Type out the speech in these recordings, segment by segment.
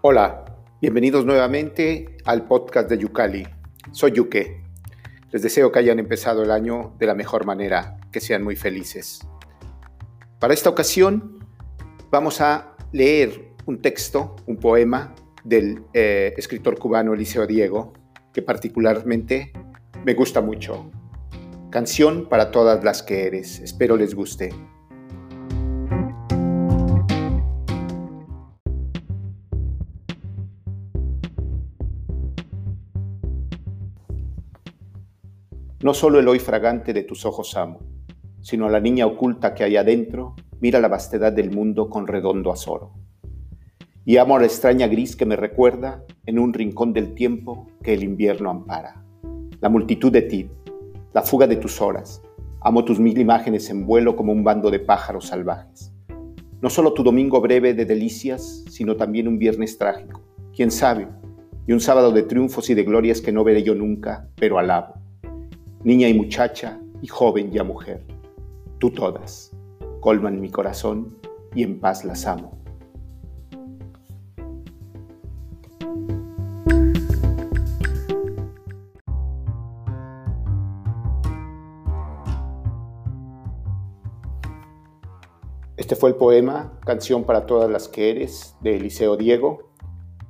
Hola, bienvenidos nuevamente al podcast de Yucali. Soy Yuke. Les deseo que hayan empezado el año de la mejor manera, que sean muy felices. Para esta ocasión vamos a leer un texto, un poema del eh, escritor cubano Eliseo Diego, que particularmente me gusta mucho. Canción para todas las que eres. Espero les guste. No solo el hoy fragante de tus ojos amo, sino a la niña oculta que hay adentro, mira la vastedad del mundo con redondo azoro. Y amo a la extraña gris que me recuerda en un rincón del tiempo que el invierno ampara. La multitud de ti, la fuga de tus horas, amo tus mil imágenes en vuelo como un bando de pájaros salvajes. No solo tu domingo breve de delicias, sino también un viernes trágico, quién sabe, y un sábado de triunfos y de glorias que no veré yo nunca, pero alabo niña y muchacha, y joven y a mujer. Tú todas, colman mi corazón y en paz las amo. Este fue el poema Canción para todas las que eres de Eliseo Diego.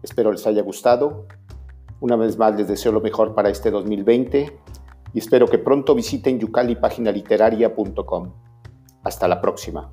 Espero les haya gustado. Una vez más les deseo lo mejor para este 2020 y espero que pronto visiten yucalipaginaliteraria.com. Hasta la próxima.